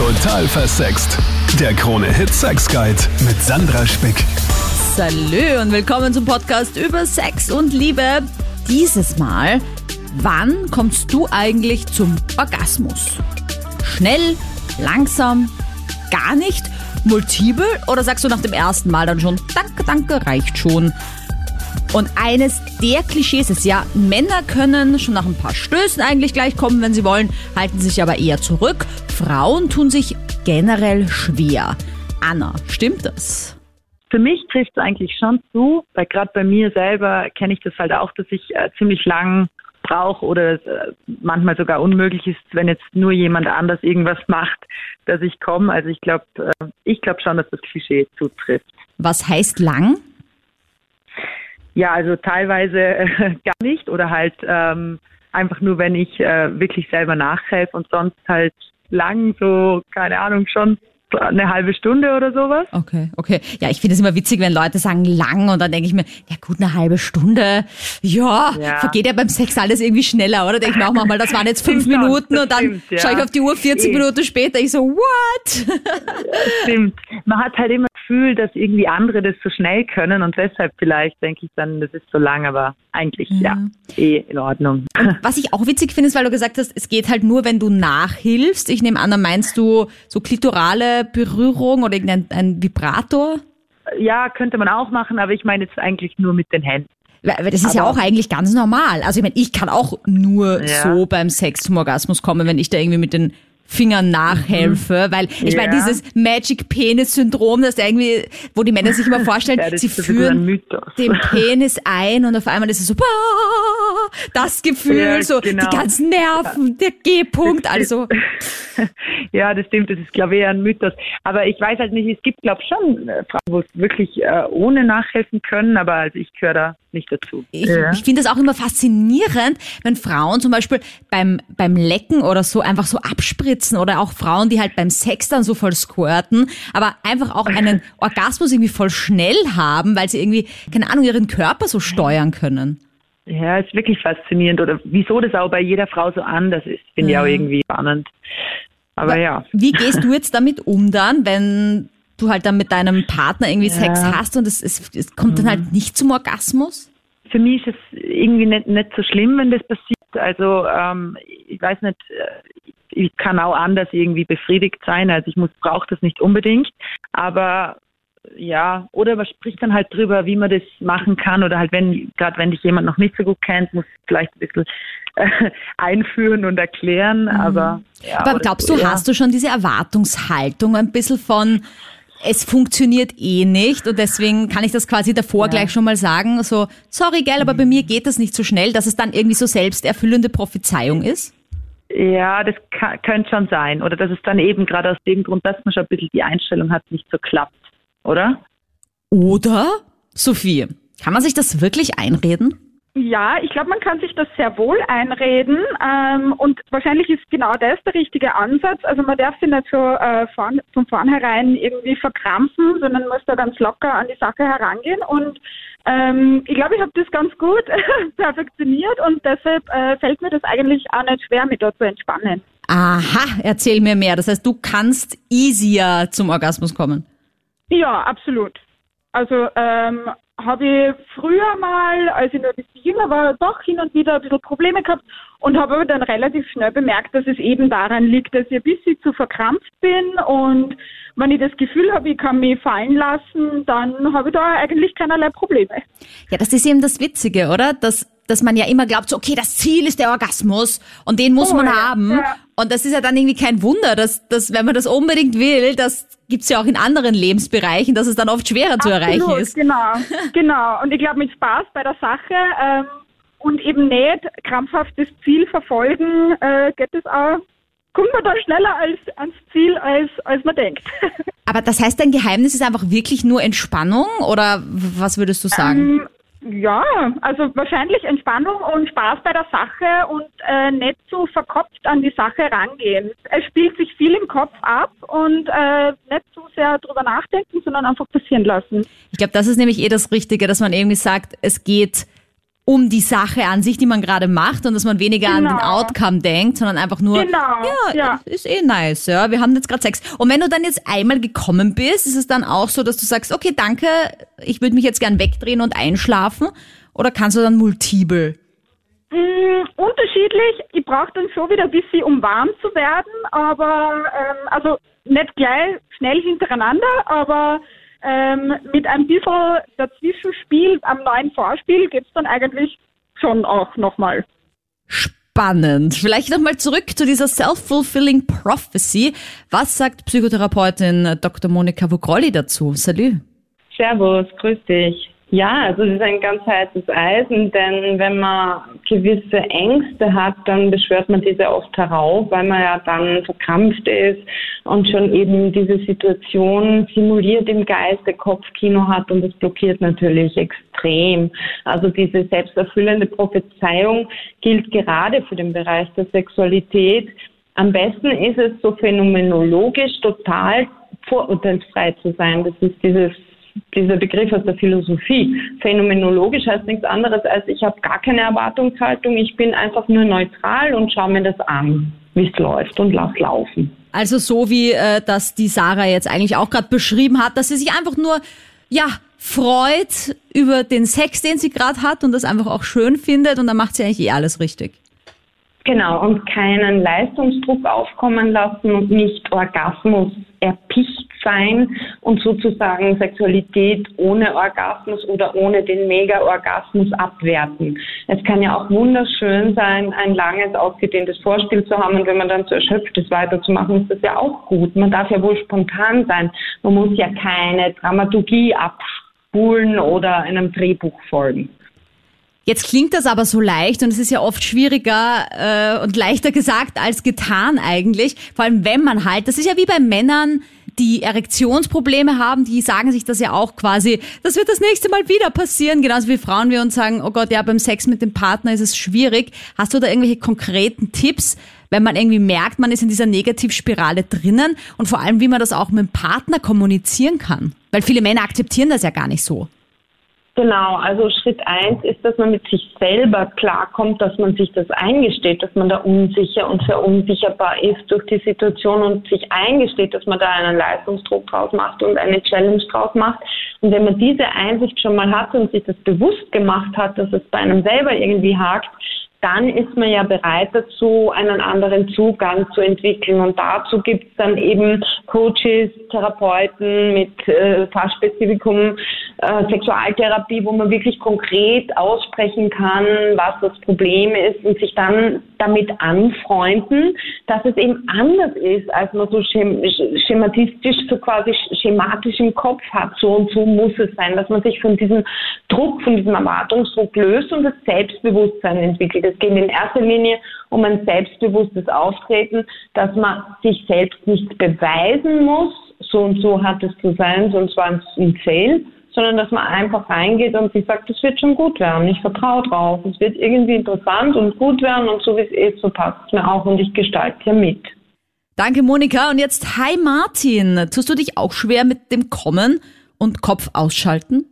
Total versext. Der Krone-Hit Sex Guide mit Sandra Spick. Salü und willkommen zum Podcast über Sex und Liebe. Dieses Mal, wann kommst du eigentlich zum Orgasmus? Schnell, langsam, gar nicht, multiple oder sagst du nach dem ersten Mal dann schon, danke, danke, reicht schon? Und eines der Klischees ist ja, Männer können schon nach ein paar Stößen eigentlich gleich kommen, wenn sie wollen, halten sich aber eher zurück. Frauen tun sich generell schwer. Anna, stimmt das? Für mich trifft es eigentlich schon zu, weil gerade bei mir selber kenne ich das halt auch, dass ich äh, ziemlich lang brauche oder es äh, manchmal sogar unmöglich ist, wenn jetzt nur jemand anders irgendwas macht, dass ich komme. Also ich glaube, äh, ich glaube schon, dass das Klischee zutrifft. Was heißt lang? Ja, also teilweise äh, gar nicht oder halt ähm, einfach nur, wenn ich äh, wirklich selber nachhelfe und sonst halt lang, so, keine Ahnung, schon eine halbe Stunde oder sowas. Okay, okay. Ja, ich finde es immer witzig, wenn Leute sagen lang und dann denke ich mir, ja gut, eine halbe Stunde, ja, Ja. vergeht ja beim Sex alles irgendwie schneller, oder? Denke ich mir auch manchmal, das waren jetzt fünf Stimmt Minuten und dann stimmt, ja. schaue ich auf die Uhr 40 Eh. Minuten später, ich so, what? Stimmt. Man hat halt immer das Gefühl, dass irgendwie andere das so schnell können und deshalb vielleicht denke ich dann, das ist so lang, aber eigentlich ja, eh in Ordnung. Was ich auch witzig finde, ist, weil du gesagt hast, es geht halt nur, wenn du nachhilfst. Ich nehme an, da meinst du so klitorale Berührung oder irgendein ein Vibrator? Ja, könnte man auch machen, aber ich meine jetzt eigentlich nur mit den Händen. Weil das ist ja Aber- auch eigentlich ganz normal. Also ich meine, ich kann auch nur Ja. so beim Sex zum Orgasmus kommen, wenn ich da irgendwie mit den Fingern nachhelfe, weil ich meine, Mhm. Ja. dieses Magic Penis Syndrom, das irgendwie, wo die Männer sich immer vorstellen, Ja, sie führen den Penis ein und auf einmal ist es so, bah, das Gefühl, Ja, so genau. die ganzen Nerven, der G-Punkt, also ja, das stimmt, das ist glaube ich eher ein Mythos. Aber ich weiß halt nicht, es gibt glaube schon äh, Frauen, wo es wirklich äh, ohne nachhelfen können, aber also ich gehöre da nicht dazu. Ich, ja. ich finde das auch immer faszinierend, wenn Frauen zum Beispiel beim, beim Lecken oder so einfach so abspritzen oder auch Frauen, die halt beim Sex dann so voll squirten, aber einfach auch einen Orgasmus irgendwie voll schnell haben, weil sie irgendwie, keine Ahnung, ihren Körper so steuern können. ja, ist wirklich faszinierend. Oder wieso das auch bei jeder Frau so anders ist, finde ich auch irgendwie spannend. Aber ja. Wie gehst du jetzt damit um dann, wenn du halt dann mit deinem Partner irgendwie Sex hast und es, es, es kommt dann halt nicht zum Orgasmus? Für mich ist es irgendwie nicht, nicht so schlimm, wenn das passiert. Also ähm, ich weiß nicht, äh, ich kann auch anders irgendwie befriedigt sein. Also ich muss brauche das nicht unbedingt. Aber ja, oder man spricht dann halt drüber, wie man das machen kann. Oder halt wenn, gerade wenn dich jemand noch nicht so gut kennt, muss vielleicht ein bisschen äh, einführen und erklären. Aber ja, Aber glaubst so, du, ja. hast du schon diese Erwartungshaltung ein bisschen von, es funktioniert eh nicht und deswegen kann ich das quasi davor gleich schon mal sagen, so, sorry, gell, aber bei mir geht das nicht so schnell, dass es dann irgendwie so selbsterfüllende Prophezeiung ist? Ja, das kann, könnte schon sein. Oder dass es dann eben gerade aus dem Grund, dass man schon ein bisschen die Einstellung hat, nicht so klappt. Oder? Oder, Sophie, kann man sich das wirklich einreden? Ja, ich glaube, man kann sich das sehr wohl einreden ähm, und wahrscheinlich ist genau das der richtige Ansatz. Also man darf sich nicht so äh, von, von vornherein irgendwie verkrampfen, sondern muss da ganz locker an die Sache herangehen und ähm, ich glaube, ich habe das ganz gut perfektioniert und deshalb äh, fällt mir das eigentlich auch nicht schwer, mich da zu entspannen. Aha, erzähl mir mehr. Das heißt, du kannst easier zum Orgasmus kommen. Ja, absolut. Also ähm, habe ich früher mal, als ich noch ein bisschen jünger war, doch hin und wieder ein bisschen Probleme gehabt und habe aber dann relativ schnell bemerkt, dass es eben daran liegt, dass ich ein bisschen zu verkrampft bin und wenn ich das Gefühl habe, ich kann mich fallen lassen, dann habe ich da eigentlich keinerlei Probleme. Ja, das ist eben das Witzige, oder? Dass, dass man ja immer glaubt, so, okay, das Ziel ist der Orgasmus und den muss Oh, man ja, haben. ja. Und das ist ja dann irgendwie kein Wunder, dass, dass wenn man das unbedingt will, das gibt's ja auch in anderen Lebensbereichen, dass es dann oft schwerer zu erreichen Absolut, ist. Genau, genau. Und ich glaube, mit Spaß bei der Sache ähm, und eben nicht krampfhaft das Ziel verfolgen, äh, geht es auch, kommt man da schneller als, ans Ziel, als, als man denkt. Aber das heißt, dein Geheimnis ist einfach wirklich nur Entspannung oder was würdest du sagen? Ähm, ja, also wahrscheinlich Entspannung und Spaß bei der Sache und äh, nicht so verkopft an die Sache rangehen. Es spielt sich viel im Kopf ab und äh, nicht zu sehr drüber nachdenken, sondern einfach passieren lassen. Ich glaube, das ist nämlich eh das Richtige, dass man irgendwie sagt, es geht um die Sache an sich, die man gerade macht und dass man weniger an den Genau. Outcome denkt, sondern einfach nur, Genau, ja, ja. ist eh nice, ja, wir haben jetzt gerade Sex. Und wenn du dann jetzt einmal gekommen bist, ist es dann auch so, dass du sagst, okay, danke, ich würde mich jetzt gern wegdrehen und einschlafen? Oder kannst du dann multiple? Mm, unterschiedlich. Ich brauche dann schon wieder ein bisschen, um warm zu werden, aber ähm, also nicht gleich schnell hintereinander, aber ähm, mit ein bisschen Dazwischenspiel am neuen Vorspiel geht's dann eigentlich schon auch nochmal. Spannend. Vielleicht nochmal zurück zu dieser Self-Fulfilling Prophecy. Was sagt Psychotherapeutin Dr. Monika Vogrolli dazu? Salut. Servus, grüß dich. Ja, also es ist ein ganz heißes Eisen, denn wenn man gewisse Ängste hat, dann beschwört man diese oft herauf, weil man ja dann verkrampft ist und schon eben diese Situation simuliert im Geist, der Kopfkino hat und das blockiert natürlich extrem. Also diese selbsterfüllende Prophezeiung gilt gerade für den Bereich der Sexualität. Am besten ist es so phänomenologisch total vorurteilsfrei zu sein. Das ist dieses dieser Begriff aus der Philosophie. Phänomenologisch heißt nichts anderes als ich habe gar keine Erwartungshaltung, ich bin einfach nur neutral und schaue mir das an, wie es läuft und lass laufen. Also so wie äh, das die Sarah jetzt eigentlich auch gerade beschrieben hat, dass sie sich einfach nur ja freut über den Sex, den sie gerade hat und das einfach auch schön findet und dann macht sie eigentlich eh alles richtig. Genau, und keinen Leistungsdruck aufkommen lassen und nicht Orgasmus erpicht sein und sozusagen Sexualität ohne Orgasmus oder ohne den Mega-Orgasmus abwerten. Es kann ja auch wunderschön sein, ein langes, ausgedehntes Vorspiel zu haben und wenn man dann zu erschöpft ist, weiterzumachen, ist das ja auch gut. Man darf ja wohl spontan sein. Man muss ja keine Dramaturgie abspulen oder einem Drehbuch folgen. Jetzt klingt das aber so leicht und es ist ja oft schwieriger äh, und leichter gesagt als getan eigentlich. Vor allem wenn man halt, das ist ja wie bei Männern, die Erektionsprobleme haben, die sagen sich das ja auch quasi, das wird das nächste Mal wieder passieren. Genauso wie Frauen wir uns sagen, oh Gott, ja, beim Sex mit dem Partner ist es schwierig. Hast du da irgendwelche konkreten Tipps, wenn man irgendwie merkt, man ist in dieser Negativspirale drinnen und vor allem, wie man das auch mit dem Partner kommunizieren kann? Weil viele Männer akzeptieren das ja gar nicht so. Genau, also Schritt eins ist, dass man mit sich selber klarkommt, dass man sich das eingesteht, dass man da unsicher und verunsicherbar ist durch die Situation und sich eingesteht, dass man da einen Leistungsdruck draus macht und eine Challenge draus macht. Und wenn man diese Einsicht schon mal hat und sich das bewusst gemacht hat, dass es bei einem selber irgendwie hakt, dann ist man ja bereit dazu, einen anderen Zugang zu entwickeln. Und dazu gibt es dann eben Coaches, Therapeuten mit äh, Fachspezifikum äh, Sexualtherapie, wo man wirklich konkret aussprechen kann, was das Problem ist und sich dann damit anfreunden, dass es eben anders ist, als man so schem schematistisch, so quasi schematisch im Kopf hat. So und so muss es sein, dass man sich von diesem Druck, von diesem Erwartungsdruck löst und das Selbstbewusstsein entwickelt. Es geht in erster Linie um ein selbstbewusstes Auftreten, dass man sich selbst nicht beweisen muss, so und so hat es zu sein, sonst war es ein Fail, sondern dass man einfach reingeht und sich sagt, es wird schon gut werden, ich vertraue drauf, es wird irgendwie interessant und gut werden und so wie es ist, so passt es mir auch und ich gestalte ja mit. Danke, Monika. Und jetzt, hi Martin. Tust du dich auch schwer mit dem Kommen und Kopf ausschalten?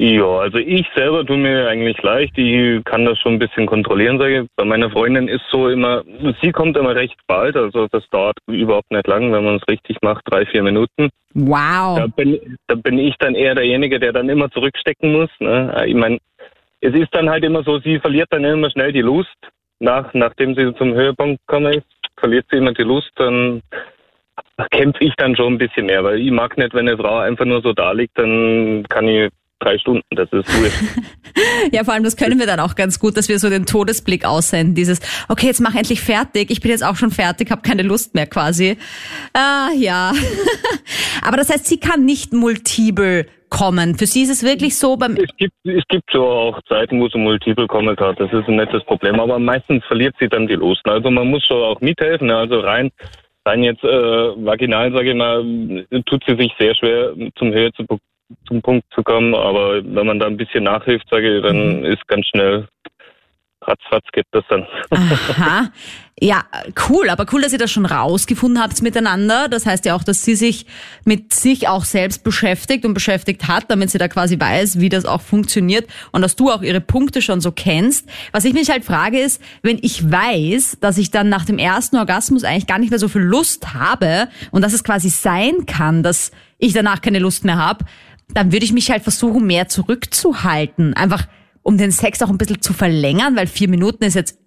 Ja, also ich selber tue mir eigentlich leicht. Ich kann das schon ein bisschen kontrollieren, sage ich. Bei meiner Freundin ist so immer, sie kommt immer recht bald, also das dauert überhaupt nicht lang, wenn man es richtig macht, drei, vier Minuten. Wow. Da bin, da bin ich dann eher derjenige, der dann immer zurückstecken muss. Ne? Ich meine, es ist dann halt immer so, sie verliert dann immer schnell die Lust. Nach, nachdem sie zum Höhepunkt gekommen ist, verliert sie immer die Lust, dann kämpfe ich dann schon ein bisschen mehr, weil ich mag nicht, wenn eine Frau einfach nur so da liegt, dann kann ich drei Stunden, das ist wurscht. Ja, vor allem, das können wir dann auch ganz gut, dass wir so den Todesblick aussenden. Dieses, okay, jetzt mach endlich fertig. Ich bin jetzt auch schon fertig, habe keine Lust mehr quasi. Ah, ja. Aber das heißt, sie kann nicht multiple kommen. Für sie ist es wirklich so beim Es gibt, es gibt so auch Zeiten, wo sie multiple kommen hat. Das ist ein nettes Problem. Aber meistens verliert sie dann die Lust. Also man muss schon auch mithelfen. Also rein, rein jetzt äh, vaginal, sage ich mal, tut sie sich sehr schwer, zum Höhe zu, zum Punkt zu kommen. Aber wenn man da ein bisschen nachhilft, sage ich, dann ist ganz schnell ratzfatz geht das dann. Aha. Ja, cool, aber cool, dass ihr das schon rausgefunden habt miteinander. Das heißt ja auch, dass sie sich mit sich auch selbst beschäftigt und beschäftigt hat, damit sie da quasi weiß, wie das auch funktioniert und dass du auch ihre Punkte schon so kennst. Was ich mich halt frage ist, wenn ich weiß, dass ich dann nach dem ersten Orgasmus eigentlich gar nicht mehr so viel Lust habe und dass es quasi sein kann, dass ich danach keine Lust mehr habe, dann würde ich mich halt versuchen, mehr zurückzuhalten. Einfach um den Sex auch ein bisschen zu verlängern, weil vier Minuten ist jetzt,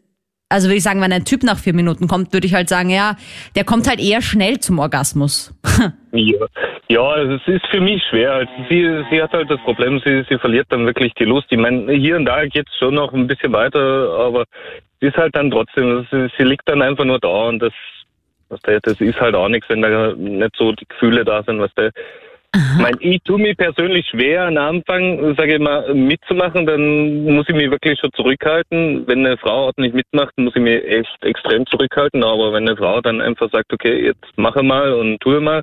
also würde ich sagen, wenn ein Typ nach vier Minuten kommt, würde ich halt sagen, ja, der kommt halt eher schnell zum Orgasmus. Ja, ja also es ist für mich schwer. Also sie, sie hat halt das Problem, sie, sie verliert dann wirklich die Lust. Ich meine, hier und da geht es schon noch ein bisschen weiter, aber sie ist halt dann trotzdem, sie, sie liegt dann einfach nur da und das, was der, das ist halt auch nichts, wenn da nicht so die Gefühle da sind, was der. Ich meine, ich tue mir persönlich schwer, am Anfang, sage ich mal, mitzumachen, dann muss ich mich wirklich schon zurückhalten. Wenn eine Frau ordentlich mitmacht, muss ich mich echt extrem zurückhalten. Aber wenn eine Frau dann einfach sagt, okay, jetzt mache mal und tue mal,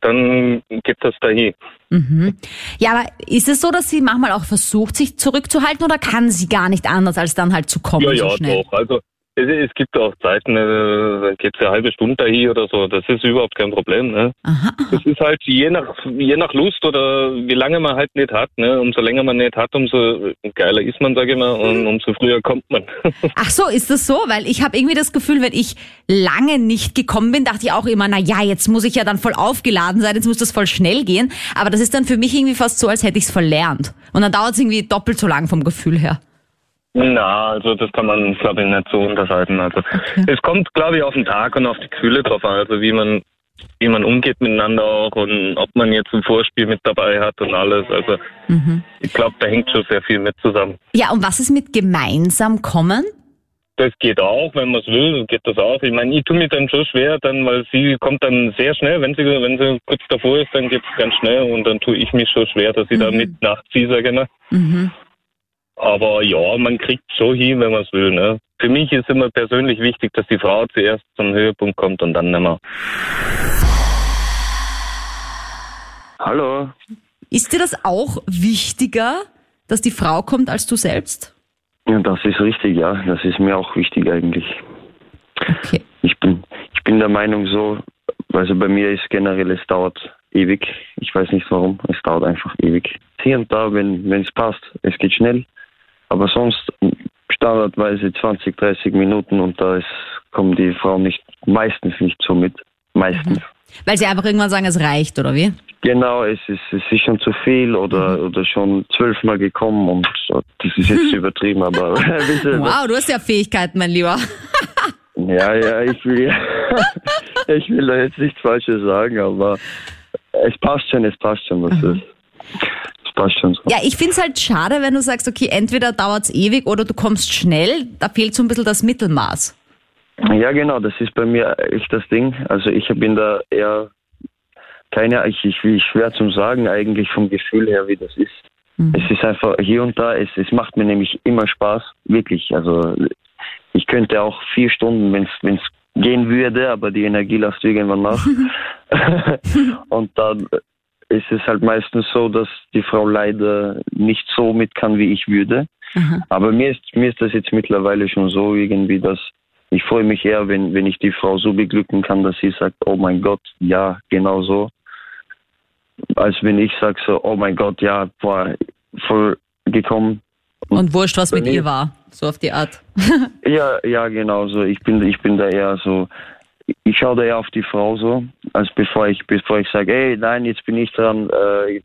dann geht das dahin. Mhm. Ja, aber ist es so, dass sie manchmal auch versucht, sich zurückzuhalten oder kann sie gar nicht anders, als dann halt zu kommen Ja, so ja, schnell? doch. Also es, gibt auch Zeiten, äh, da geht es eine halbe Stunde dahin oder so. Das ist überhaupt kein Problem. Ne? Aha, aha. Das ist halt je nach je nach Lust oder wie lange man halt nicht hat. Ne? Umso länger man nicht hat, umso geiler ist man, sage ich mal, und umso früher kommt man. Ach so, ist das so? Weil ich habe irgendwie das Gefühl, wenn ich lange nicht gekommen bin, dachte ich auch immer, na ja, jetzt muss ich ja dann voll aufgeladen sein, jetzt muss das voll schnell gehen. Aber das ist dann für mich irgendwie fast so, als hätte ich es verlernt. Und dann dauert es irgendwie doppelt so lang vom Gefühl her. Na, also das kann man, glaube ich, nicht so unterscheiden. Also es kommt, glaube ich, auf den Tag und auf die Gefühle drauf an, also wie man wie man umgeht miteinander auch und ob man jetzt ein Vorspiel mit dabei hat und alles. Also ich glaube, da hängt schon sehr viel mit zusammen. Ja, und was ist mit gemeinsam kommen? Das geht auch, wenn man es will, geht das auch. Ich meine, ich tue mich dann schon schwer, dann, weil sie kommt dann sehr schnell, wenn sie, wenn sie kurz davor ist, dann geht es ganz schnell und dann tue ich mich schon schwer, dass ich da mit nachziehe, sage ich mal. Mhm. Aber ja, man kriegt schon hin, wenn man es will. Ne? Für mich ist immer persönlich wichtig, dass die Frau zuerst zum Höhepunkt kommt und dann nicht mehr. Hallo. Ist dir das auch wichtiger, dass die Frau kommt als du selbst? Ja, das ist richtig, ja. Das ist mir auch wichtig eigentlich. Okay. Ich bin, ich bin der Meinung so, also bei mir ist generell, es dauert ewig. Ich weiß nicht warum, es dauert einfach ewig. Hier und da, wenn es passt, es geht schnell. Aber sonst standardweise 20, 30 Minuten und da ist, kommen die Frauen nicht, meistens nicht so mit. Meistens. Weil sie einfach irgendwann sagen, es reicht, oder wie? Genau, es ist, es ist schon zu viel oder, oder schon zwölfmal gekommen und das ist jetzt übertrieben, aber Wow, du hast ja Fähigkeiten, mein Lieber. Ja, ja, ich will, ich will da jetzt nichts Falsches sagen, aber es passt schon, es passt schon, was ist. Es passt schon so. Ja, ich find's halt schade, wenn du sagst, okay, entweder dauert's ewig oder du kommst schnell. Da fehlt so ein bisschen das Mittelmaß. Ja, genau, das ist bei mir echt das Ding. Also ich bin da eher keine, ich, ich will schwer zum Sagen eigentlich vom Gefühl her, wie das ist. Es ist einfach hier und da, es, es macht mir nämlich immer Spaß, wirklich. Also ich könnte auch vier Stunden, wenn es gehen würde, aber die Energie lässt irgendwann nach. und dann ist es halt meistens so, dass die Frau leider nicht so mit kann, wie ich würde. Aber mir ist, mir ist das jetzt mittlerweile schon so irgendwie, dass ich freue mich eher, wenn, wenn ich die Frau so beglücken kann, dass sie sagt, oh mein Gott, ja, genau so. Als wenn ich sage so, oh mein Gott, ja, boah, voll gekommen. Und wurscht, was mit ihr war. So auf die Art. Ja, ja, genau so. Ich bin, ich bin da eher so, ich schaue da eher auf die Frau so, als bevor ich, bevor ich sage, hey, nein, jetzt bin ich dran, äh,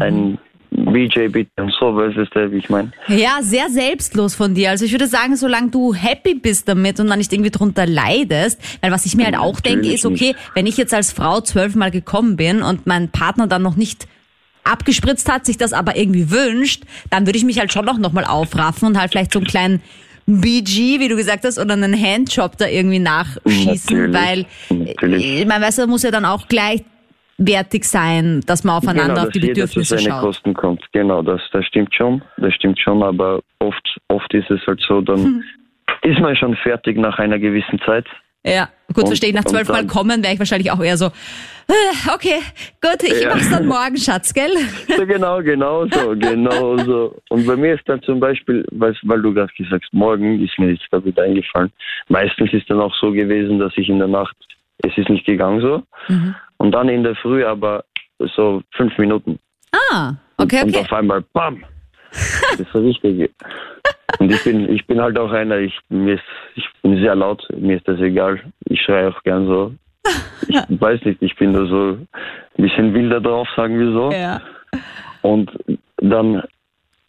ein BJ bitte und so, weißt du, wie ich meine? Ja, sehr selbstlos von dir. Also ich würde sagen, solange du happy bist damit und dann nicht irgendwie drunter leidest, weil was ich mir halt auch denke, ist, okay, wenn ich jetzt als Frau zwölfmal gekommen bin und mein Partner dann noch nicht abgespritzt hat, sich das aber irgendwie wünscht, dann würde ich mich halt schon noch, noch mal aufraffen und halt vielleicht so einen kleinen BG, wie du gesagt hast, oder einen Handjob da irgendwie nachschießen, Natürlich, weil natürlich. äh, man weiß, da muss ja dann auch gleichwertig sein, dass man aufeinander genau, auf die dass jeder Bedürfnisse zu schaut. Kosten kommt. Genau, das, das stimmt schon, das stimmt schon, aber oft, oft ist es halt so, dann ist man schon fertig nach einer gewissen Zeit. Ja, gut, Und- verstehe ich. Nach und zwölf Mal kommen wäre ich wahrscheinlich auch eher so, Äh, Okay, gut, ich Ja. mach's dann morgen, Schatz, gell? So genau, genau so, genau so. Und bei mir ist dann zum Beispiel, weil, weil du gerade gesagt hast, morgen ist mir jetzt da wieder eingefallen. Meistens ist dann auch so gewesen, dass ich in der Nacht, es ist nicht gegangen so. Mhm. Und dann in der Früh aber so fünf Minuten. Ah, okay, Und okay. auf einmal, bam! Das ist richtig. Und ich bin, ich bin halt auch einer, ich, mir ist, ich bin sehr laut, mir ist das egal. Ich schreie auch gern so. Ich weiß nicht, ich bin da so ein bisschen wilder drauf, sagen wir so. Ja. Und dann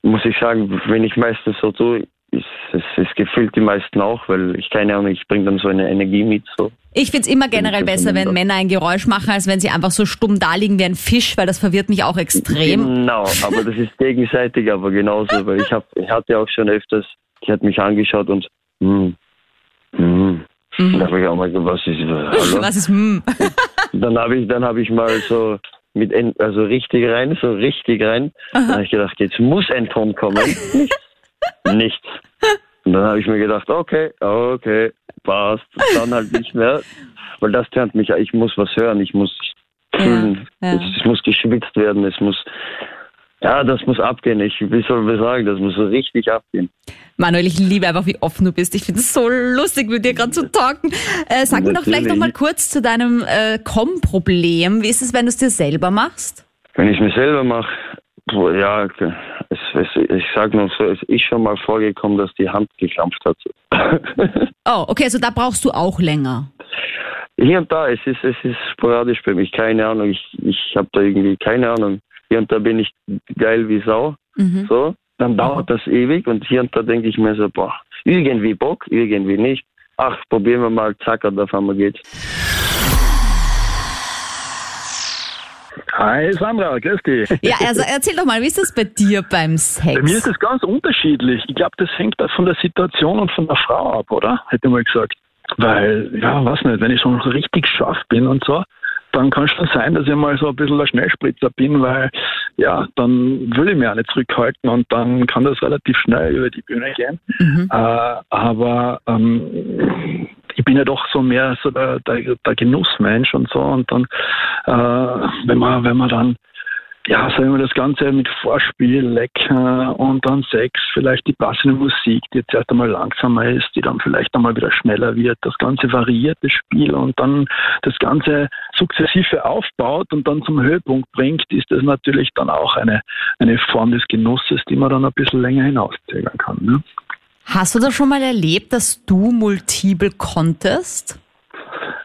muss ich sagen, wenn ich meistens so tue, ist, es, es gefällt die meisten auch, weil ich keine Ahnung, ich bringe dann so eine Energie mit. So. Ich find's immer generell besser, wenn Männer ein Geräusch machen, als wenn sie einfach so stumm da liegen wie ein Fisch, weil das verwirrt mich auch extrem. Genau, aber das ist gegenseitig, aber genauso, weil ich hab, ich hatte auch schon öfters, die hat mich angeschaut und hm, hm. Und da habe ich auch mal so, was ist, hallo? Was ist, hm? Dann habe ich, dann habe ich mal so mit, also richtig rein, so richtig rein. Dann habe ich gedacht, jetzt muss ein Ton kommen. Nichts. Nichts. Und dann habe ich mir gedacht, okay, okay, passt. Dann halt nicht mehr. Weil das tönt mich, ich muss was hören, ich muss fühlen, ja. Es, es muss geschwitzt werden, es muss, ja, das muss abgehen. Ich, wie soll man sagen, das muss so richtig abgehen. Manuel, ich liebe einfach, wie offen du bist. Ich finde es so lustig, mit dir gerade zu talken. Äh, sag mir doch vielleicht noch mal Natürlich. kurz zu deinem äh, Com-Problem. Wie ist es, wenn du es dir selber machst? Wenn ich es mir selber mache, ja, es, es, ich sage noch so, es ist schon mal vorgekommen, dass die Hand gekrampft hat. Oh, okay, also da brauchst du auch länger. Hier und da, es ist, es ist sporadisch bei mich, keine Ahnung. Ich, ich habe da irgendwie keine Ahnung. Hier und da bin ich geil wie Sau, Mhm. so. Dann dauert das ewig und hier und da denke ich mir so, boah, irgendwie Bock, irgendwie nicht. Ach, probieren wir mal, zack, und auf einmal geht's. Hi Sandra, grüß dich. Ja, also erzähl doch mal, wie ist das bei dir beim Sex? Bei mir ist das ganz unterschiedlich. Ich glaube, das hängt auch von der Situation und von der Frau ab, oder? Hätte ich mal gesagt. Weil, ja, weiß nicht, wenn ich so richtig scharf bin und so, dann kann es schon sein, dass ich mal so ein bisschen ein Schnellspritzer bin, weil, ja, dann will ich mich auch nicht zurückhalten und dann kann das relativ schnell über die Bühne gehen. Mhm. Äh, aber ähm, ich bin ja doch so mehr so der, der, der Genussmensch und so und dann, äh, wenn man, wenn man dann ja, sagen wir das Ganze mit Vorspiel, Lecker und dann Sex, vielleicht die passende Musik, die jetzt erst einmal langsamer ist, die dann vielleicht einmal wieder schneller wird. Das Ganze variiert das Spiel und dann das Ganze sukzessive aufbaut und dann zum Höhepunkt bringt, ist das natürlich dann auch eine, eine Form des Genusses, die man dann ein bisschen länger hinauszögern kann. Ne? Hast du das schon mal erlebt, dass du multiple konntest?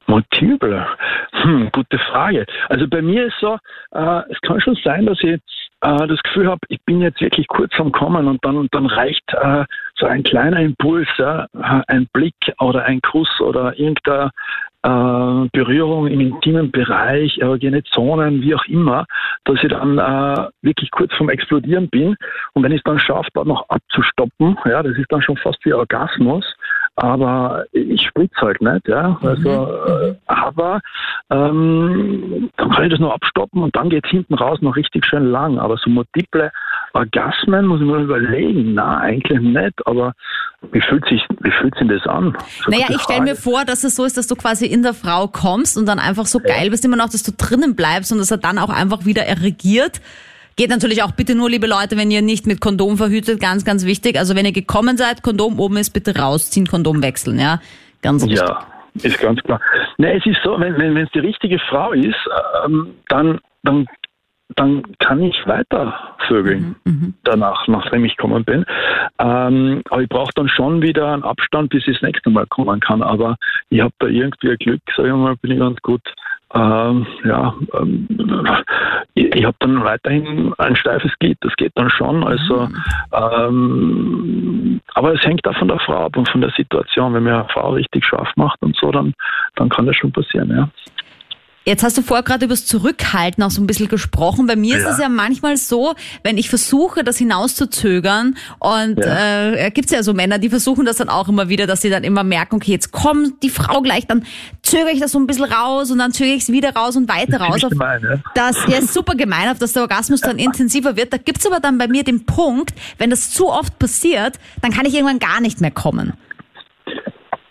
Multiple? Hm, gute Frage. Also bei mir ist so, äh, es kann schon sein, dass ich äh, das Gefühl habe, ich bin jetzt wirklich kurz am Kommen und dann, und dann reicht äh, so ein kleiner Impuls, ja, äh, ein Blick oder ein Kuss oder irgendeine äh, Berührung im intimen Bereich, erogene Zonen, wie auch immer, dass ich dann äh, wirklich kurz vorm Explodieren bin. Und wenn ich es dann schaffe, da noch abzustoppen, ja, das ist dann schon fast wie Orgasmus. Aber ich spritze halt nicht, ja. Also, äh, aber ähm, dann kann ich das noch abstoppen und dann geht es hinten raus noch richtig schön lang. Aber so multiple Orgasmen muss ich mir überlegen. Na, eigentlich nicht. Aber wie fühlt sich, wie fühlt sich das an? So Naja, ich stelle mir vor, dass es so ist, dass du quasi in der Frau kommst und dann einfach so geil bist immer noch, dass du drinnen bleibst und dass er dann auch einfach wieder erregiert. Geht natürlich auch bitte nur, liebe Leute, wenn ihr nicht mit Kondom verhütet, ganz, ganz wichtig. Also wenn ihr gekommen seid, Kondom oben ist, bitte rausziehen, Kondom wechseln, ja. Ganz wichtig. Ja, ist ganz klar. Ne, es ist so, wenn wenn wenn es die richtige Frau ist, ähm, dann dann dann kann ich weiter vögeln danach, nachdem ich gekommen bin. Ähm, aber ich brauche dann schon wieder einen Abstand, bis ich das nächste Mal kommen kann. Aber ich habe da irgendwie ein Glück, sage ich mal, bin ich ganz gut. Ähm, ja, ähm, ich, ich habe dann weiterhin ein steifes Glied, das geht dann schon. Also, ähm, aber es hängt auch von der Frau ab und von der Situation. Wenn mir eine Frau richtig scharf macht und so, dann, dann kann das schon passieren, ja. Jetzt hast du vorher gerade über das Zurückhalten auch so ein bisschen gesprochen. Bei mir ist Ja. es ja manchmal so, wenn ich versuche, das hinauszuzögern und Ja. äh, gibt es ja so Männer, die versuchen das dann auch immer wieder, dass sie dann immer merken, okay, jetzt kommt die Frau gleich, dann zögere ich das so ein bisschen raus und dann zögere ich es wieder raus und weiter raus. Ziemlich Auf gemein, ja. das ja, ist super gemein, auf dass der Orgasmus dann intensiver wird. Da gibt's aber dann bei mir den Punkt, wenn das zu oft passiert, dann kann ich irgendwann gar nicht mehr kommen.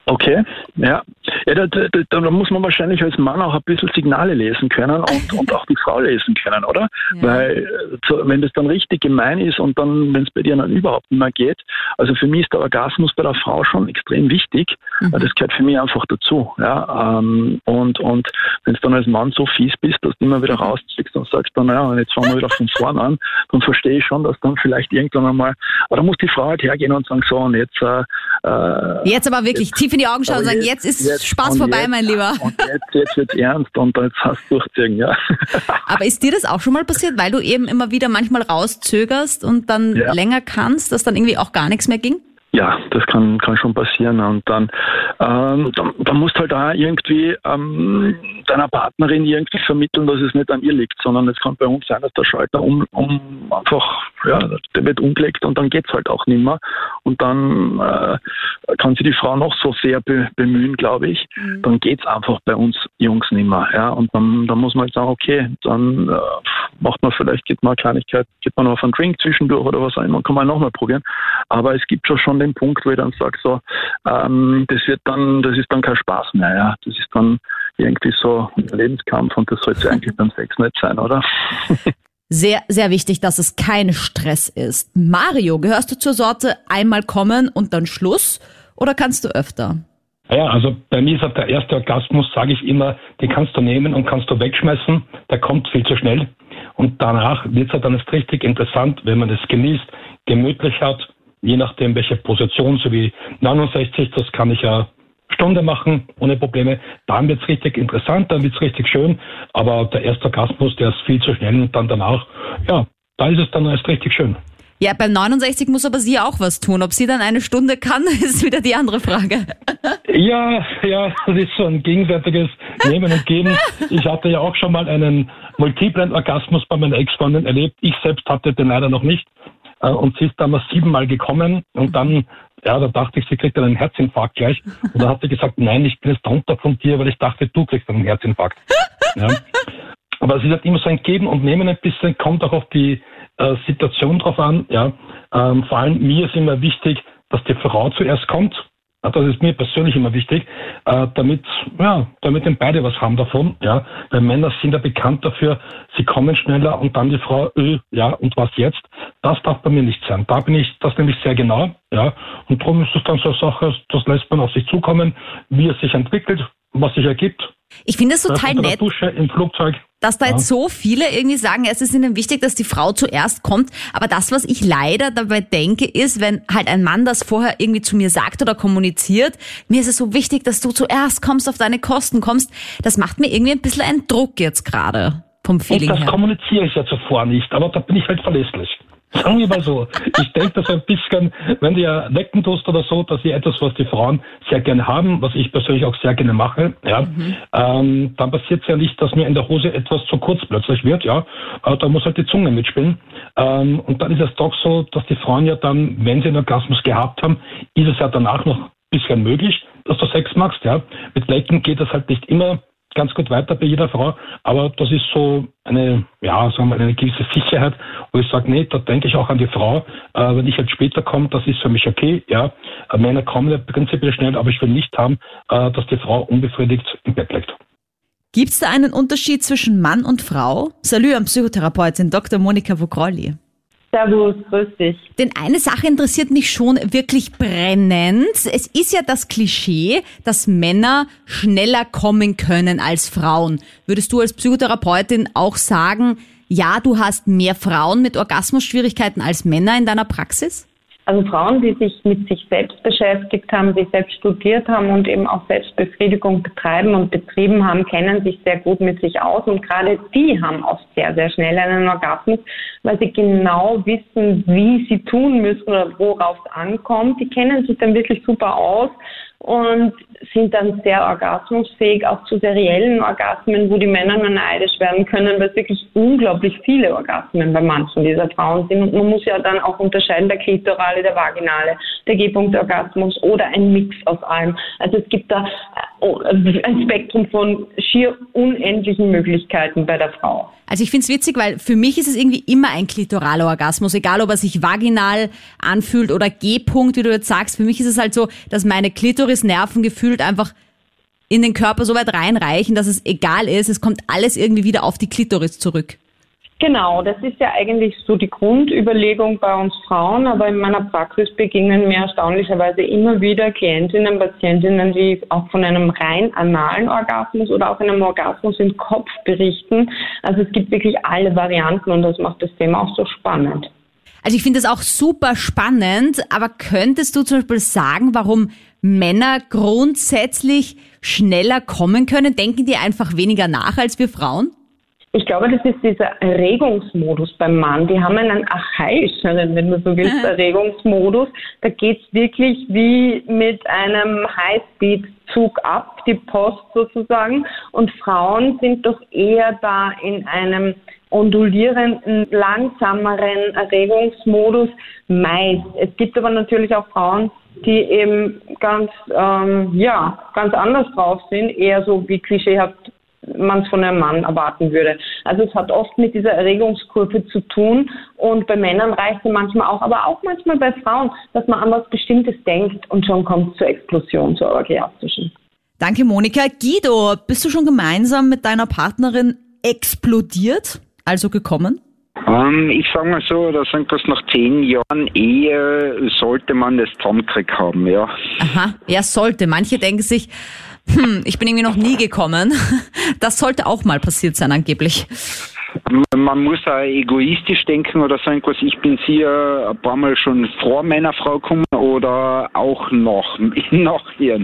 Okay, ja. Ja, da, da, da, muss man wahrscheinlich als Mann auch ein bisschen Signale lesen können und, und auch die Frau lesen können, oder? Ja. Weil so, wenn das dann richtig gemein ist und dann, wenn es bei dir dann überhaupt nicht mehr geht, also für mich ist der Orgasmus bei der Frau schon extrem wichtig. Mhm. Das gehört für mich einfach dazu. Ja? Ähm, und und wenn du dann als Mann so fies bist, dass du immer wieder rausziehst und sagst dann, naja, jetzt fangen wir wieder von vorn an, dann verstehe ich schon, dass dann vielleicht irgendwann einmal, aber da muss die Frau halt hergehen und sagen, so und jetzt äh, äh Jetzt aber wirklich tief in die Augen schauen und sagen, jetzt, jetzt ist jetzt, Spaß vorbei, jetzt, mein Lieber. Und jetzt, jetzt wird ernst und jetzt hast du durchziehen, ja. Aber ist dir das auch schon mal passiert, weil du eben immer wieder manchmal rauszögerst und dann ja. länger kannst, dass dann irgendwie auch gar nichts mehr ging? Ja, das kann, kann schon passieren. Und dann, ähm, dann, dann musst halt auch irgendwie ähm, deiner Partnerin irgendwie vermitteln, dass es nicht an ihr liegt, sondern es kann bei uns sein, dass der Schalter um, um einfach, ja, der wird umgelegt und dann geht's halt auch nicht mehr. Und dann äh, kann sich die Frau noch so sehr be bemühen, glaube ich, mhm. dann geht's einfach bei uns Jungs nicht mehr. Ja? Und dann, dann muss man halt sagen, okay, dann äh, macht man vielleicht, geht man eine Kleinigkeit, geht man auf einen Drink zwischendurch oder was auch immer, kann man nochmal probieren. Aber es gibt schon schon den Punkt, wo ich dann sage, so, ähm, das wird dann, das ist dann kein Spaß mehr, ja. Das ist dann irgendwie so ein Lebenskampf und das sollte eigentlich beim Sex nicht sein, oder? Sehr, sehr wichtig, dass es kein Stress ist. Mario, gehörst du zur Sorte einmal kommen und dann Schluss oder kannst du öfter? Ja, also bei mir ist halt der erste Orgasmus, sage ich immer, den kannst du nehmen und kannst du wegschmeißen. Der kommt viel zu schnell. Und danach wird es halt dann erst richtig interessant, wenn man das genießt, gemütlich hat je nachdem welche Position, so wie 69, das kann ich ja Stunde machen, ohne Probleme. Dann wird's richtig interessant, dann wird's richtig schön, aber der erste Orgasmus, der ist viel zu schnell und dann danach, ja, da ist es dann erst richtig schön. Ja, beim 69 muss aber sie auch was tun. Ob sie dann eine Stunde kann, ist wieder die andere Frage. Ja, ja, das ist so ein gegenseitiges Nehmen und Geben. Ich hatte ja auch schon mal einen multiplen Orgasmus bei meiner Ex-Freundin erlebt. Ich selbst hatte den leider noch nicht. Äh, und sie ist damals siebenmal gekommen und dann, ja, da dachte ich, sie kriegt einen Herzinfarkt gleich. Und dann hat sie gesagt, nein, ich bin jetzt drunter von dir, weil ich dachte, du kriegst einen Herzinfarkt. Ja. Aber es ist halt immer so ein Geben und Nehmen ein bisschen, kommt auch auf die äh, Situation drauf an. Ja. Ähm, vor allem mir ist immer wichtig, dass die Frau zuerst kommt das ist mir persönlich immer wichtig, äh, damit, ja, damit denn beide was haben davon, ja. Weil Männer sind ja bekannt dafür, sie kommen schneller und dann die Frau, öh, ja, und was jetzt? Das darf bei mir nicht sein. Da bin ich das nämlich sehr genau, ja. Und darum ist es dann so eine Sache, das lässt man auf sich zukommen, wie es sich entwickelt, was sich ergibt. Ich finde es total nett. Dusche, im Flugzeug. Dass da jetzt so viele irgendwie sagen, es ist ihnen wichtig, dass die Frau zuerst kommt. Aber das, was ich leider dabei denke, ist, wenn halt ein Mann das vorher irgendwie zu mir sagt oder kommuniziert, mir ist es so wichtig, dass du zuerst kommst, auf deine Kosten kommst. Das macht mir irgendwie ein bisschen einen Druck jetzt gerade vom Feeling Und das her. kommuniziere ich ja zuvor nicht, aber da bin ich halt verlässlich. Sagen wir mal so. Ich denke, dass ein bisschen, wenn du ja lecken tust oder so, dass sie etwas, was die Frauen sehr gerne haben, was ich persönlich auch sehr gerne mache, ja, mhm. ähm, dann passiert es ja nicht, dass mir in der Hose etwas zu kurz plötzlich wird, ja. Äh, da muss halt die Zunge mitspielen. Ähm, und dann ist es doch so, dass die Frauen ja dann, wenn sie einen Orgasmus gehabt haben, ist es ja danach noch ein bisschen möglich, dass du Sex machst, ja. Mit Lecken geht das halt nicht immer ganz gut weiter bei jeder Frau, aber das ist so eine, ja, sagen wir, eine gewisse Sicherheit, wo ich sage, nee, da denke ich auch an die Frau, äh, wenn ich jetzt später komme, das ist für mich okay, ja. Äh, Männer kommen ja prinzipiell schnell, aber ich will nicht haben, äh, dass die Frau unbefriedigt im Bett liegt. Gibt es da einen Unterschied zwischen Mann und Frau? Salut an Psychotherapeutin Dr. Monika Vogrolli. Servus, grüß dich. Denn eine Sache interessiert mich schon wirklich brennend. Es ist ja das Klischee, dass Männer schneller kommen können als Frauen. Würdest du als Psychotherapeutin auch sagen, ja, du hast mehr Frauen mit Orgasmusschwierigkeiten als Männer in deiner Praxis? Also Frauen, die sich mit sich selbst beschäftigt haben, die selbst studiert haben und eben auch Selbstbefriedigung betreiben und betrieben haben, kennen sich sehr gut mit sich aus und gerade die haben oft sehr, sehr schnell einen Orgasmus, weil sie genau wissen, wie sie tun müssen oder worauf es ankommt. Die kennen sich dann wirklich super aus und sind dann sehr orgasmusfähig, auch zu seriellen Orgasmen, wo die Männer nur neidisch werden können, weil es wirklich unglaublich viele Orgasmen bei manchen dieser Frauen sind. Und man muss ja dann auch unterscheiden, der klitorale, der vaginale, der G-Punkt-Orgasmus oder ein Mix aus allem. Also es gibt da ein Spektrum von schier unendlichen Möglichkeiten bei der Frau. Also ich finde es witzig, weil für mich ist es irgendwie immer ein klitoraler Orgasmus, egal ob er sich vaginal anfühlt oder G-Punkt, wie du jetzt sagst. Für mich ist es halt so, dass meine Klitorisnerven gefühlt einfach in den Körper so weit reinreichen, dass es egal ist, es kommt alles irgendwie wieder auf die Klitoris zurück. Genau, das ist ja eigentlich so die Grundüberlegung bei uns Frauen, aber in meiner Praxis begegnen mir erstaunlicherweise immer wieder Klientinnen, Patientinnen, die auch von einem rein analen Orgasmus oder auch einem Orgasmus im Kopf berichten. Also es gibt wirklich alle Varianten und das macht das Thema auch so spannend. Also ich finde das auch super spannend, aber könntest du zum Beispiel sagen, warum Männer grundsätzlich schneller kommen können? Denken die einfach weniger nach als wir Frauen? Ich glaube, das ist dieser Erregungsmodus beim Mann. Die haben einen archaischeren, wenn du so willst, Erregungsmodus. Da geht's wirklich wie mit einem Highspeed-Zug ab, die Post sozusagen. Und Frauen sind doch eher da in einem ondulierenden, langsameren Erregungsmodus meist. Es gibt aber natürlich auch Frauen, die eben ganz, ähm, ja, ganz anders drauf sind, eher so wie klischeehaft man es von einem Mann erwarten würde. Also es hat oft mit dieser Erregungskurve zu tun und bei Männern reicht es manchmal auch, aber auch manchmal bei Frauen, dass man an was Bestimmtes denkt und schon kommt zur Explosion, zur orgiastischen. Danke, Monika. Guido, bist du schon gemeinsam mit deiner Partnerin explodiert, also gekommen? Ähm, ich sage mal so, da sind das nach zehn Jahren Ehe sollte man das Zusammenkrieg haben, ja. Aha, ja, sollte. Manche denken sich, hm, ich bin irgendwie noch nie gekommen. Das sollte auch mal passiert sein, angeblich. Man muss auch egoistisch denken oder so irgendwas. Ich bin sicher ein paar Mal schon vor meiner Frau gekommen oder auch noch, nachher.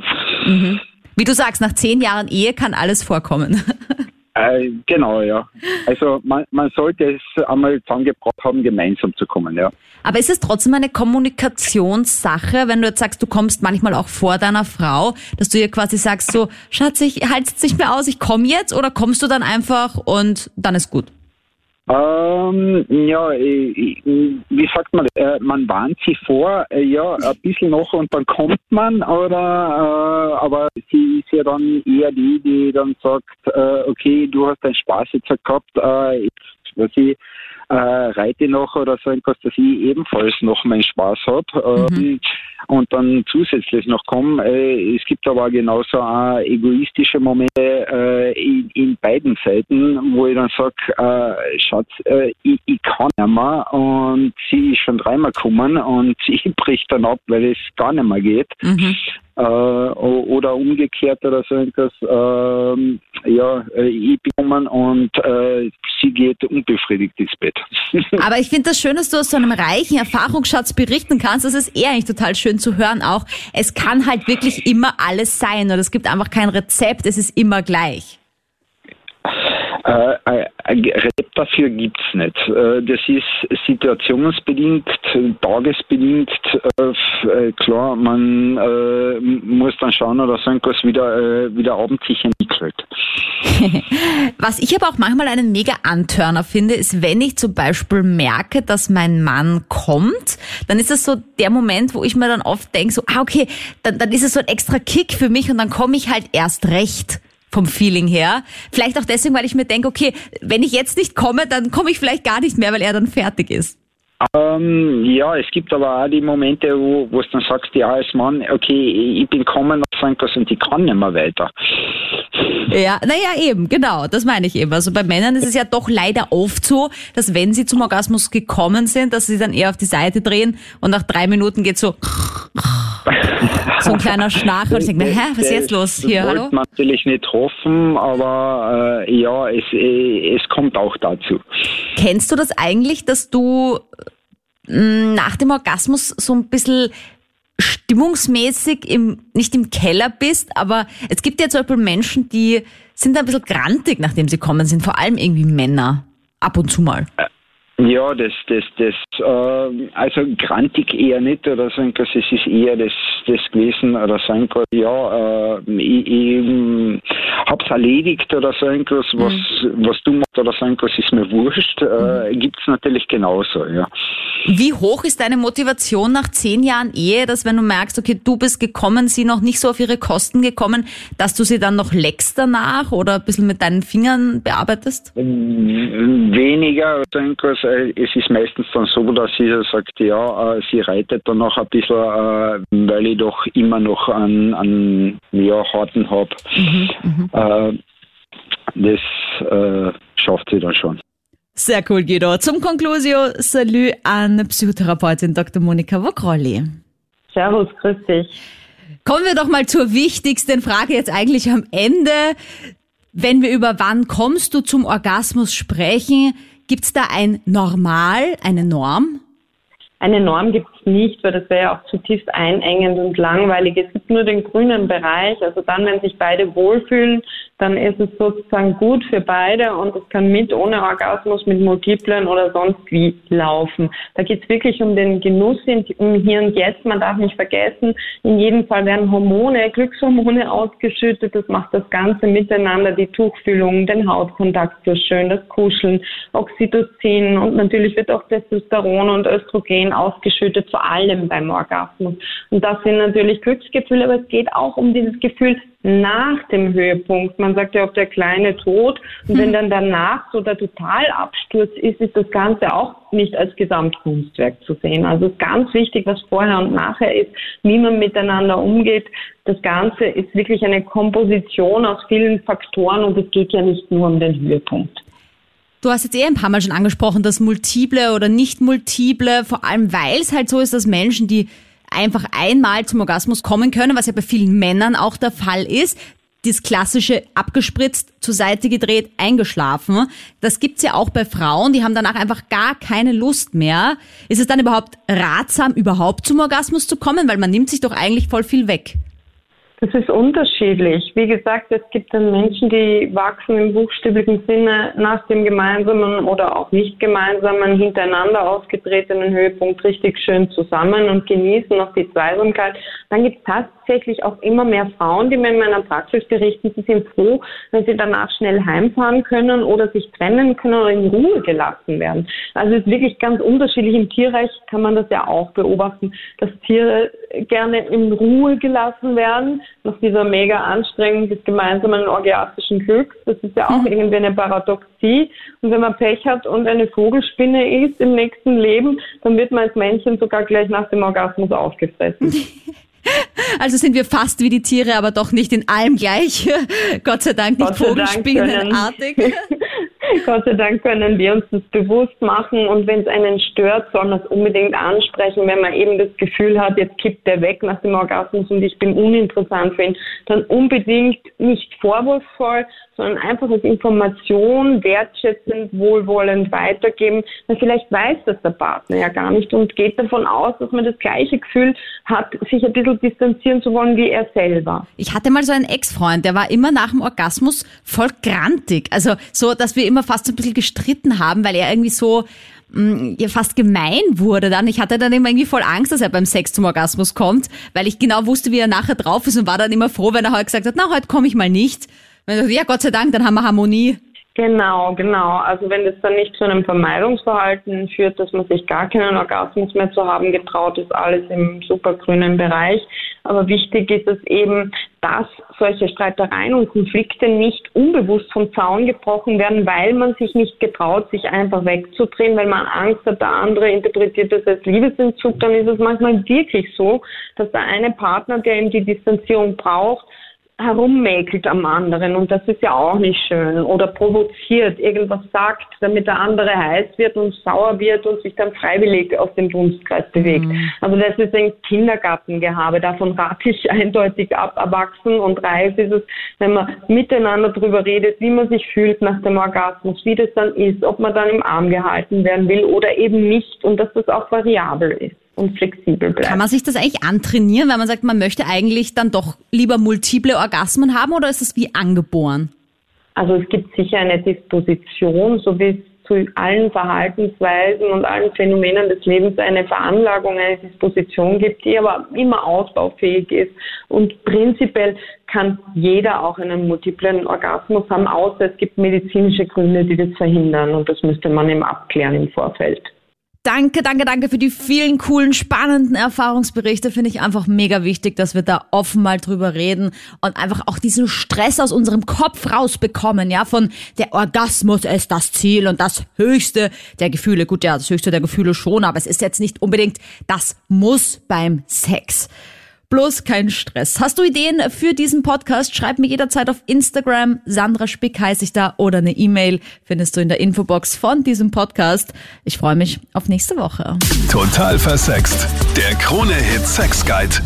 Mhm. Wie du sagst, nach zehn Jahren Ehe kann alles vorkommen. Äh, genau, ja. Also man, man sollte es einmal zusammengebracht haben, gemeinsam zu kommen, ja. Aber ist es trotzdem eine Kommunikationssache, wenn du jetzt sagst, du kommst manchmal auch vor deiner Frau, dass du ihr quasi sagst, so, Schatz, ich halte es nicht mehr aus, ich komme jetzt, oder kommst du dann einfach und dann ist gut? Ähm, ja, wie sagt man, äh, man warnt sie vor, äh, ja, ein bisschen noch und dann kommt man, oder, äh, aber sie ist ja dann eher die, die dann sagt, okay, du hast deinen Spaß jetzt gehabt, ich, was ich, äh, reite noch oder so etwas, dass ich ebenfalls noch meinen Spaß habe ähm, mhm. Und dann zusätzlich noch komme. Äh, es gibt aber genauso auch egoistische Momente äh, in, in, beiden Seiten, wo ich dann sage, äh, Schatz, äh, ich, ich, kann nicht mehr und sie ist schon dreimal gekommen und ich brich dann ab, weil es gar nicht mehr geht. Mhm äh, oder umgekehrt oder so etwas. Ähm, ja, äh, ich bekommen und äh, sie geht unbefriedigt ins Bett. Aber ich finde das schön, dass du aus so einem reichen Erfahrungsschatz berichten kannst. Das ist eher eigentlich total schön zu hören auch. Es kann halt wirklich immer alles sein oder es gibt einfach kein Rezept, es ist immer gleich. Äh, ein Rezept dafür gibt es nicht. Äh, das ist situationsbedingt, tagesbedingt. Äh, klar, man muss dann schauen, dass irgendwas wieder, wieder abends sich entwickelt. Was ich aber auch manchmal einen mega Antörner finde, ist, wenn ich zum Beispiel merke, dass mein Mann kommt, dann ist es so der Moment, wo ich mir dann oft denke, so, ah, okay, dann, dann ist es so ein extra Kick für mich und dann komme ich halt erst recht vom Feeling her. Vielleicht auch deswegen, weil ich mir denke, okay, wenn ich jetzt nicht komme, dann komme ich vielleicht gar nicht mehr, weil er dann fertig ist. Ähm, ja, es gibt aber auch die Momente, wo, wo du dann sagst, ja, als Mann, okay, ich bin gekommen und ich kann nicht mehr weiter. Ja, naja, eben, genau, das meine ich eben. Also bei Männern ist es ja doch leider oft so, dass wenn sie zum Orgasmus gekommen sind, dass sie dann eher auf die Seite drehen und nach drei Minuten geht so so ein kleiner Schnarcher und ich denke mir, hä, was ist jetzt los hier, das hallo? man natürlich nicht hoffen, aber äh, ja, es, äh, es kommt auch dazu. Kennst du das eigentlich, dass du mm, nach dem Orgasmus so ein bisschen stimmungsmäßig im, nicht im Keller bist, aber es gibt ja zum Beispiel Menschen, die sind ein bisschen grantig, nachdem sie kommen sind, vor allem irgendwie Männer. Ab und zu mal. Äh, ja, das, das, das, äh, also grantig eher nicht oder so es ist eher das, das gewesen oder so ja, äh, ich, ich hab's erledigt oder so irgendwas, was, mhm. was du machst oder so ist mir wurscht, äh, mhm. gibt's natürlich genauso, ja. Wie hoch ist deine Motivation nach zehn Jahren Ehe, dass wenn du merkst, okay, du bist gekommen, sie noch nicht so auf ihre Kosten gekommen, dass du sie dann noch leckst danach oder ein bisschen mit deinen Fingern bearbeitest? Weniger, so äh, es ist meistens dann so, dass sie sagt, ja, äh, sie reitet dann noch ein bisschen, äh, weil ich doch immer noch einen, einen ja, harten habe. Mhm, mhm. äh, das äh, schafft sie dann schon. Sehr cool, Guido. Zum Conclusio, salut an Psychotherapeutin Dr. Monika Wokrali. Servus, grüß dich. Kommen wir doch mal zur wichtigsten Frage jetzt eigentlich am Ende. Wenn wir über wann kommst du zum Orgasmus sprechen, gibt es da ein Normal, eine Norm? Eine Norm gibt es nicht, weil das wäre ja auch zutiefst einengend und langweilig. Es gibt nur den grünen Bereich. Also dann, wenn sich beide wohlfühlen, dann ist es sozusagen gut für beide und es kann mit, ohne Orgasmus, mit Multiplen oder sonst wie laufen. Da geht es wirklich um den Genuss im Hier und Jetzt. Man darf nicht vergessen, in jedem Fall werden Hormone, Glückshormone ausgeschüttet. Das macht das Ganze miteinander, die Tuchfühlung, den Hautkontakt so schön, das Kuscheln, Oxytocin und natürlich wird auch Testosteron und Östrogen ausgeschüttet vor allem beim Orgasmus. Und das sind natürlich Glücksgefühle, aber es geht auch um dieses Gefühl nach dem Höhepunkt. Man sagt ja, ob der kleine Tod. Und wenn dann danach so der Totalabsturz ist, ist das Ganze auch nicht als Gesamtkunstwerk zu sehen. Also es ist ganz wichtig, was vorher und nachher ist, wie man miteinander umgeht. Das Ganze ist wirklich eine Komposition aus vielen Faktoren und es geht ja nicht nur um den Höhepunkt. Du hast jetzt eh ein paar Mal schon angesprochen, das Multiple oder nicht Multiple, vor allem weil es halt so ist, dass Menschen, die einfach einmal zum Orgasmus kommen können, was ja bei vielen Männern auch der Fall ist, das klassische abgespritzt, zur Seite gedreht, eingeschlafen. Das gibt's ja auch bei Frauen, die haben danach einfach gar keine Lust mehr. Ist es dann überhaupt ratsam, überhaupt zum Orgasmus zu kommen? Weil man nimmt sich doch eigentlich voll viel weg. Das ist unterschiedlich. Wie gesagt, es gibt dann Menschen, die wachsen im buchstäblichen Sinne nach dem gemeinsamen oder auch nicht gemeinsamen, hintereinander ausgetretenen Höhepunkt richtig schön zusammen und genießen noch die Zweisamkeit. Dann gibt es tatsächlich auch immer mehr Frauen, die mir in meiner Praxis berichten, sie sind froh, wenn sie danach schnell heimfahren können oder sich trennen können oder in Ruhe gelassen werden. Also es ist wirklich ganz unterschiedlich. Im Tierreich kann man das ja auch beobachten, dass Tiere gerne in Ruhe gelassen werden nach dieser mega Anstrengung des gemeinsamen orgiastischen Glücks. Das ist ja auch mhm. irgendwie eine Paradoxie. Und wenn man Pech hat und eine Vogelspinne ist im nächsten Leben, dann wird man als Männchen sogar gleich nach dem Orgasmus aufgefressen. Also sind wir fast wie die Tiere, aber doch nicht in allem gleich. Gott sei Dank nicht Vogelspinnenartig. Gott sei Dank können wir uns das bewusst machen und wenn es einen stört, soll man es unbedingt ansprechen. Wenn man eben das Gefühl hat, jetzt kippt der weg nach dem Orgasmus und ich bin uninteressant für ihn, dann unbedingt nicht vorwurfsvoll, sondern einfach als Information wertschätzend, wohlwollend weitergeben. Weil vielleicht weiß das der Partner ja gar nicht und geht davon aus, dass man das gleiche Gefühl hat, sich ein bisschen distanzieren zu wollen wie er selber. Ich hatte mal so einen Ex-Freund, der war immer nach dem Orgasmus voll grantig. Also so, dass wir immer fast ein bisschen gestritten haben, weil er irgendwie so mm, fast gemein wurde dann. Ich hatte dann immer irgendwie voll Angst, dass er beim Sex zum Orgasmus kommt, weil ich genau wusste, wie er nachher drauf ist und war dann immer froh, wenn er heute gesagt hat, na, heute komme ich mal nicht. Ja, Gott sei Dank, dann haben wir Harmonie. Genau, genau. Also wenn das dann nicht zu einem Vermeidungsverhalten führt, dass man sich gar keinen Orgasmus mehr zu haben getraut, ist alles im supergrünen Bereich. Aber wichtig ist es eben, dass solche Streitereien und Konflikte nicht unbewusst vom Zaun gebrochen werden, weil man sich nicht getraut, sich einfach wegzudrehen, weil man Angst hat, der andere interpretiert das als Liebesentzug, dann ist es manchmal wirklich so, dass der eine Partner, der eben die Distanzierung braucht, herummäkelt am anderen und das ist ja auch nicht schön oder provoziert, irgendwas sagt, damit der andere heiß wird und sauer wird und sich dann freiwillig aus dem Dunstkreis bewegt. Mhm. Also das ist ein Kindergartengehabe, davon rate ich eindeutig ab. Erwachsen und reif ist es, wenn man miteinander darüber redet, wie man sich fühlt nach dem Orgasmus, wie das dann ist, ob man dann im Arm gehalten werden will oder eben nicht und dass das auch variabel ist und flexibel bleibt. Kann man sich das eigentlich antrainieren, weil man sagt, man möchte eigentlich dann doch lieber multiple Orgasmen haben oder ist das wie angeboren? Also es gibt sicher eine Disposition, so wie es zu allen Verhaltensweisen und allen Phänomenen des Lebens eine Veranlagung, eine Disposition gibt, die aber immer ausbaufähig ist. Und prinzipiell kann jeder auch einen multiplen Orgasmus haben, außer es gibt medizinische Gründe, die das verhindern. Und das müsste man eben abklären im Vorfeld. Danke, danke, danke für die vielen coolen, spannenden Erfahrungsberichte. Finde ich einfach mega wichtig, dass wir da offen mal drüber reden und einfach auch diesen Stress aus unserem Kopf rausbekommen, ja, von der Orgasmus ist das Ziel und das höchste der Gefühle. Gut, ja, das höchste der Gefühle schon, aber es ist jetzt nicht unbedingt das Muss beim Sex. Bloß kein Stress. Hast du Ideen für diesen Podcast? Schreib mir jederzeit auf Instagram. Sandra Spick heiße ich da oder eine E-Mail findest du in der Infobox von diesem Podcast. Ich freue mich auf nächste Woche. Total versext. Der Krone-Hit Sex Guide.